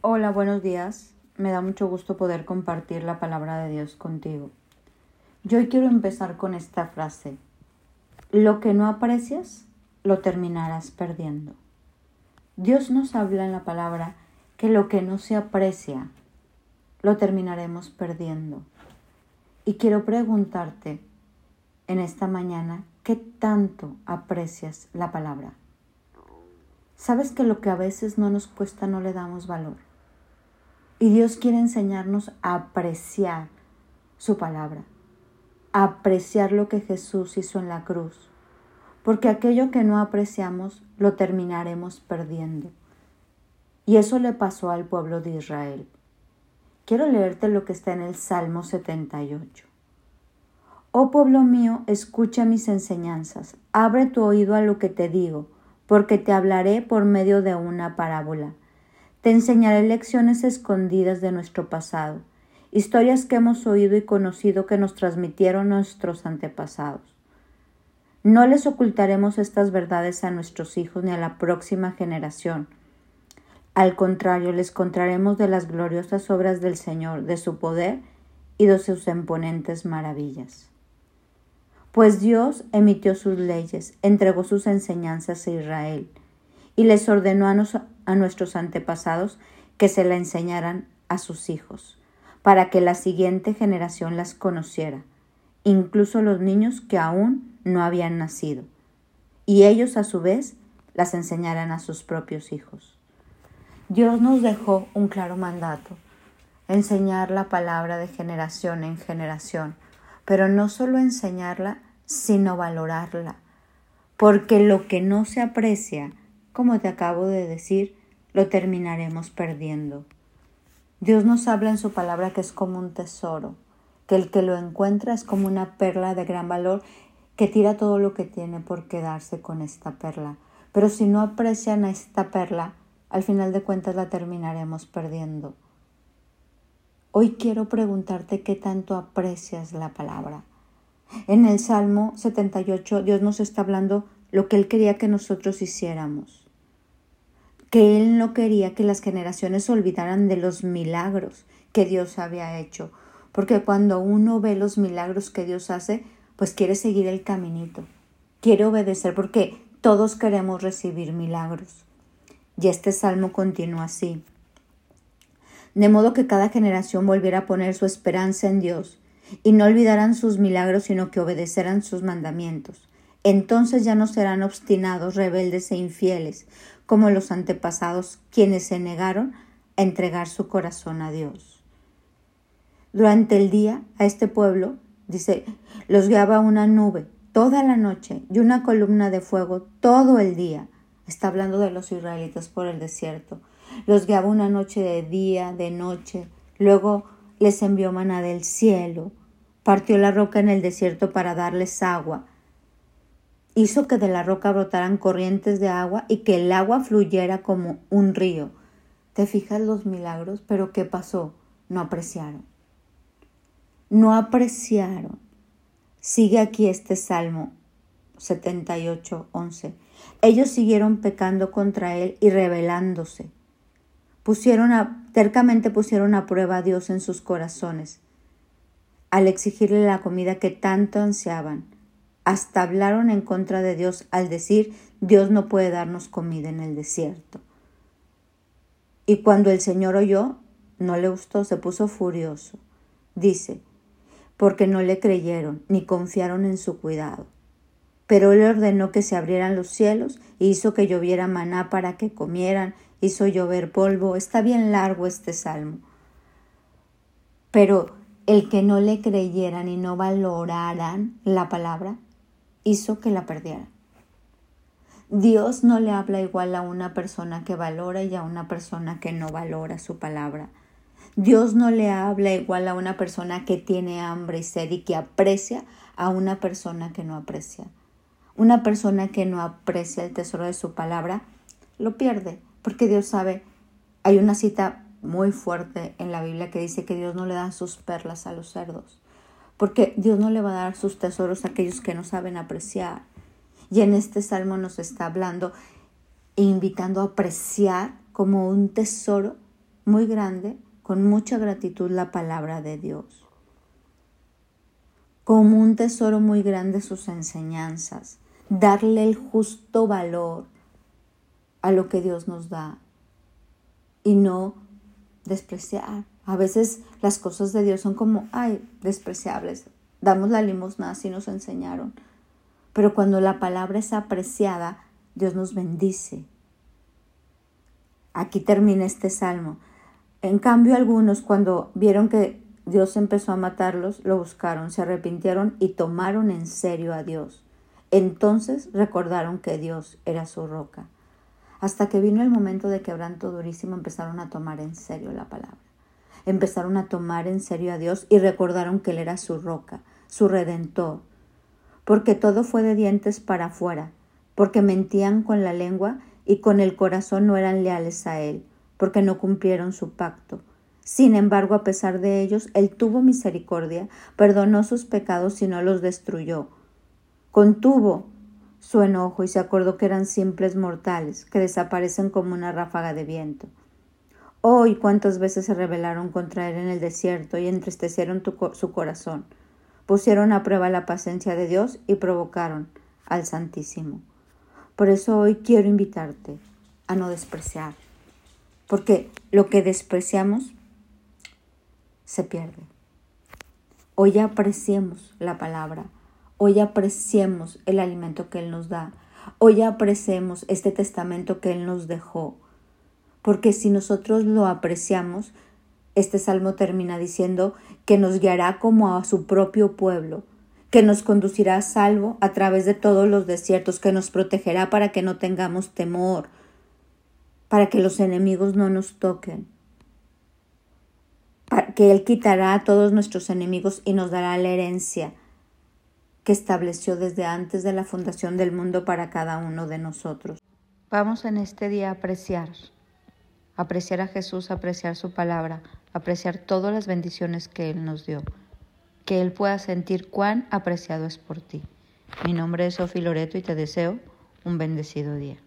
Hola, buenos días. Me da mucho gusto poder compartir la palabra de Dios contigo. Yo hoy quiero empezar con esta frase. Lo que no aprecias, lo terminarás perdiendo. Dios nos habla en la palabra que lo que no se aprecia, lo terminaremos perdiendo. Y quiero preguntarte en esta mañana, ¿qué tanto aprecias la palabra? ¿Sabes que lo que a veces no nos cuesta no le damos valor? Y Dios quiere enseñarnos a apreciar su palabra, a apreciar lo que Jesús hizo en la cruz, porque aquello que no apreciamos lo terminaremos perdiendo. Y eso le pasó al pueblo de Israel. Quiero leerte lo que está en el Salmo 78. Oh pueblo mío, escucha mis enseñanzas, abre tu oído a lo que te digo porque te hablaré por medio de una parábola. Enseñaré lecciones escondidas de nuestro pasado, historias que hemos oído y conocido que nos transmitieron nuestros antepasados. No les ocultaremos estas verdades a nuestros hijos ni a la próxima generación. Al contrario, les contaremos de las gloriosas obras del Señor, de su poder y de sus imponentes maravillas pues Dios emitió sus leyes, entregó sus enseñanzas a Israel y les ordenó a, nuestros antepasados que se la enseñaran a sus hijos, para que la siguiente generación las conociera, incluso los niños que aún no habían nacido, y ellos a su vez las enseñaran a sus propios hijos. Dios nos dejó un claro mandato, enseñar la palabra de generación en generación, pero no solo enseñarla, sino valorarla, porque lo que no se aprecia, como te acabo de decir, lo terminaremos perdiendo. Dios nos habla en su palabra que es como un tesoro, que el que lo encuentra es como una perla de gran valor que tira todo lo que tiene por quedarse con esta perla. Pero si no aprecian a esta perla, al final de cuentas la terminaremos perdiendo. Hoy quiero preguntarte qué tanto aprecias la palabra. En el Salmo 78 Dios nos está hablando lo que Él quería que nosotros hiciéramos. Que Él no quería que las generaciones olvidaran de los milagros que Dios había hecho. Porque cuando uno ve los milagros que Dios hace, pues quiere seguir el caminito. Quiere obedecer porque todos queremos recibir milagros. Y este salmo continúa así de modo que cada generación volviera a poner su esperanza en Dios y no olvidaran sus milagros, sino que obedecerán sus mandamientos. Entonces ya no serán obstinados, rebeldes e infieles, como los antepasados, quienes se negaron a entregar su corazón a Dios. Durante el día, a este pueblo, dice, los guiaba una nube toda la noche y una columna de fuego todo el día. Está hablando de los israelitas por el desierto los guiaba una noche de día, de noche, luego les envió maná del cielo, partió la roca en el desierto para darles agua, hizo que de la roca brotaran corrientes de agua y que el agua fluyera como un río. ¿Te fijas los milagros? Pero ¿qué pasó? No apreciaron. No apreciaron. Sigue aquí este Salmo 78, 11. Ellos siguieron pecando contra él y rebelándose pusieron a, tercamente pusieron a prueba a Dios en sus corazones, al exigirle la comida que tanto ansiaban. Hasta hablaron en contra de Dios al decir Dios no puede darnos comida en el desierto. Y cuando el Señor oyó, no le gustó, se puso furioso. Dice, porque no le creyeron ni confiaron en su cuidado. Pero él ordenó que se abrieran los cielos e hizo que lloviera maná para que comieran hizo llover polvo. Está bien largo este salmo. Pero el que no le creyeran y no valoraran la palabra, hizo que la perdieran. Dios no le habla igual a una persona que valora y a una persona que no valora su palabra. Dios no le habla igual a una persona que tiene hambre y sed y que aprecia a una persona que no aprecia. Una persona que no aprecia el tesoro de su palabra lo pierde porque Dios sabe, hay una cita muy fuerte en la Biblia que dice que Dios no le da sus perlas a los cerdos, porque Dios no le va a dar sus tesoros a aquellos que no saben apreciar. Y en este salmo nos está hablando e invitando a apreciar como un tesoro muy grande, con mucha gratitud, la palabra de Dios. Como un tesoro muy grande sus enseñanzas. Darle el justo valor a lo que Dios nos da y no despreciar. A veces las cosas de Dios son como, ay, despreciables. Damos la limosna, así nos enseñaron. Pero cuando la palabra es apreciada, Dios nos bendice. Aquí termina este salmo. En cambio, algunos cuando vieron que Dios empezó a matarlos, lo buscaron, se arrepintieron y tomaron en serio a Dios. Entonces recordaron que Dios era su roca. Hasta que vino el momento de quebranto durísimo, empezaron a tomar en serio la palabra. Empezaron a tomar en serio a Dios y recordaron que Él era su roca, su redentor. Porque todo fue de dientes para afuera, porque mentían con la lengua y con el corazón no eran leales a Él, porque no cumplieron su pacto. Sin embargo, a pesar de ellos, Él tuvo misericordia, perdonó sus pecados y no los destruyó. Contuvo su enojo y se acordó que eran simples mortales, que desaparecen como una ráfaga de viento. Hoy oh, cuántas veces se rebelaron contra él en el desierto y entristecieron su corazón, pusieron a prueba la paciencia de Dios y provocaron al Santísimo. Por eso hoy quiero invitarte a no despreciar, porque lo que despreciamos se pierde. Hoy apreciemos la palabra, hoy apreciemos el alimento que Él nos da, hoy apreciemos este testamento que Él nos dejó, porque si nosotros lo apreciamos, este salmo termina diciendo que nos guiará como a su propio pueblo, que nos conducirá a salvo a través de todos los desiertos, que nos protegerá para que no tengamos temor, para que los enemigos no nos toquen, para que Él quitará a todos nuestros enemigos y nos dará la herencia que estableció desde antes de la fundación del mundo para cada uno de nosotros. Vamos en este día a apreciar, apreciar a Jesús, apreciar su palabra, apreciar todas las bendiciones que Él nos dio que Él pueda sentir cuán apreciado es por ti. Mi nombre es Sofi Loreto y te deseo un bendecido día.